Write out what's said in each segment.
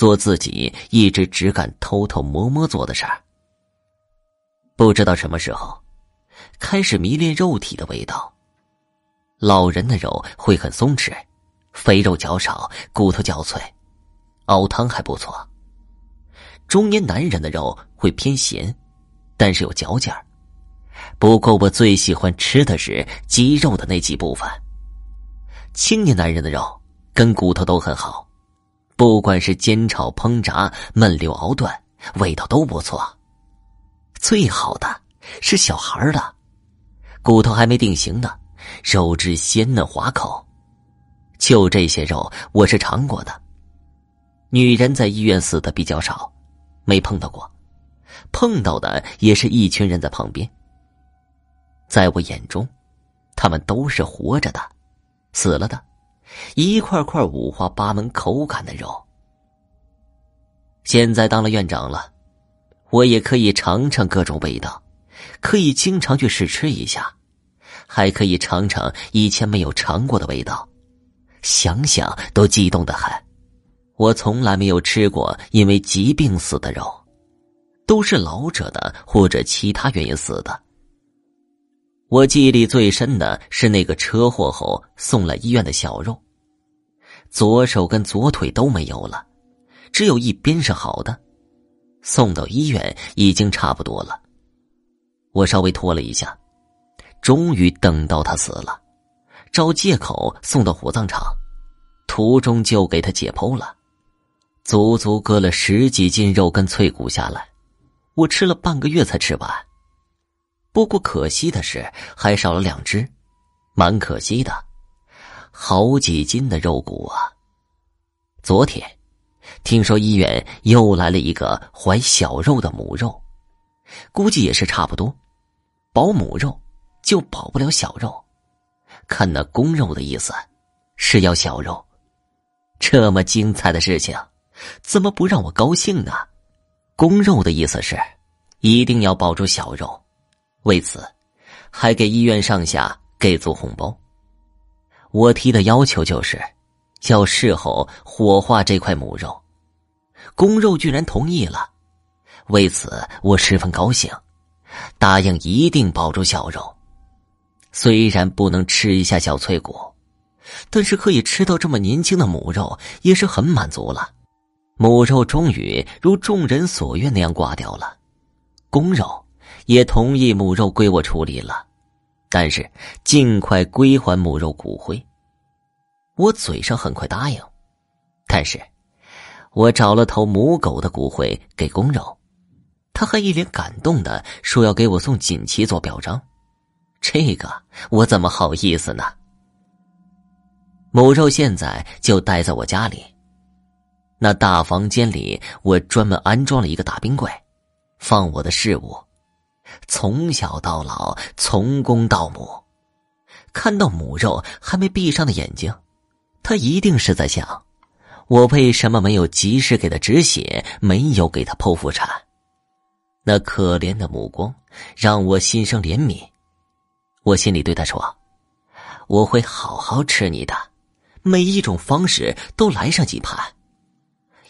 做自己一直只敢偷偷摸摸做的事儿。不知道什么时候，开始迷恋肉体的味道。老人的肉会很松弛，肥肉较少，骨头较脆，熬汤还不错。中年男人的肉会偏咸，但是有嚼劲儿。不过我最喜欢吃的是鸡肉的那几部分。青年男人的肉跟骨头都很好，不管是煎炒烹炸、焖溜熬炖，味道都不错。最好的是小孩的，骨头还没定型呢，肉质鲜嫩滑口。就这些肉，我是尝过的。女人在医院死的比较少，没碰到过，碰到的也是一群人在旁边。在我眼中，他们都是活着的，死了的，一块块五花八门口感的肉。现在当了院长了。我也可以尝尝各种味道，可以经常去试吃一下，还可以尝尝以前没有尝过的味道，想想都激动的很。我从来没有吃过因为疾病死的肉，都是老者的或者其他原因死的。我记忆里最深的是那个车祸后送来医院的小肉，左手跟左腿都没有了，只有一边是好的。送到医院已经差不多了，我稍微拖了一下，终于等到他死了，找借口送到火葬场，途中就给他解剖了，足足割了十几斤肉跟脆骨下来，我吃了半个月才吃完。不过可惜的是还少了两只，蛮可惜的，好几斤的肉骨啊！昨天。听说医院又来了一个怀小肉的母肉，估计也是差不多，保母肉就保不了小肉。看那公肉的意思，是要小肉。这么精彩的事情，怎么不让我高兴呢？公肉的意思是，一定要保住小肉，为此，还给医院上下给足红包。我提的要求就是。要事后火化这块母肉，公肉居然同意了，为此我十分高兴，答应一定保住小肉。虽然不能吃一下小脆骨，但是可以吃到这么年轻的母肉，也是很满足了。母肉终于如众人所愿那样挂掉了，公肉也同意母肉归我处理了，但是尽快归还母肉骨灰。我嘴上很快答应，但是，我找了头母狗的骨灰给公肉，他还一脸感动的说要给我送锦旗做表彰，这个我怎么好意思呢？母肉现在就待在我家里，那大房间里我专门安装了一个大冰柜，放我的事物，从小到老，从公到母，看到母肉还没闭上的眼睛。他一定是在想，我为什么没有及时给他止血，没有给他剖腹产？那可怜的目光让我心生怜悯。我心里对他说：“我会好好吃你的，每一种方式都来上几盘，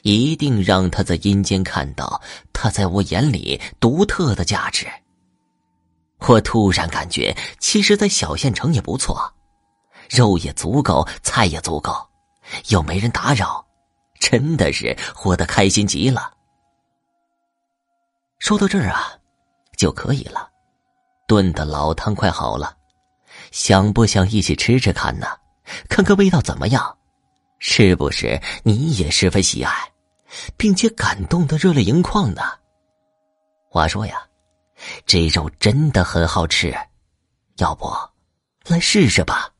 一定让他在阴间看到他在我眼里独特的价值。”我突然感觉，其实，在小县城也不错。肉也足够，菜也足够，又没人打扰，真的是活得开心极了。说到这儿啊，就可以了。炖的老汤快好了，想不想一起吃吃看呢？看看味道怎么样？是不是你也十分喜爱，并且感动的热泪盈眶呢？话说呀，这肉真的很好吃，要不来试试吧？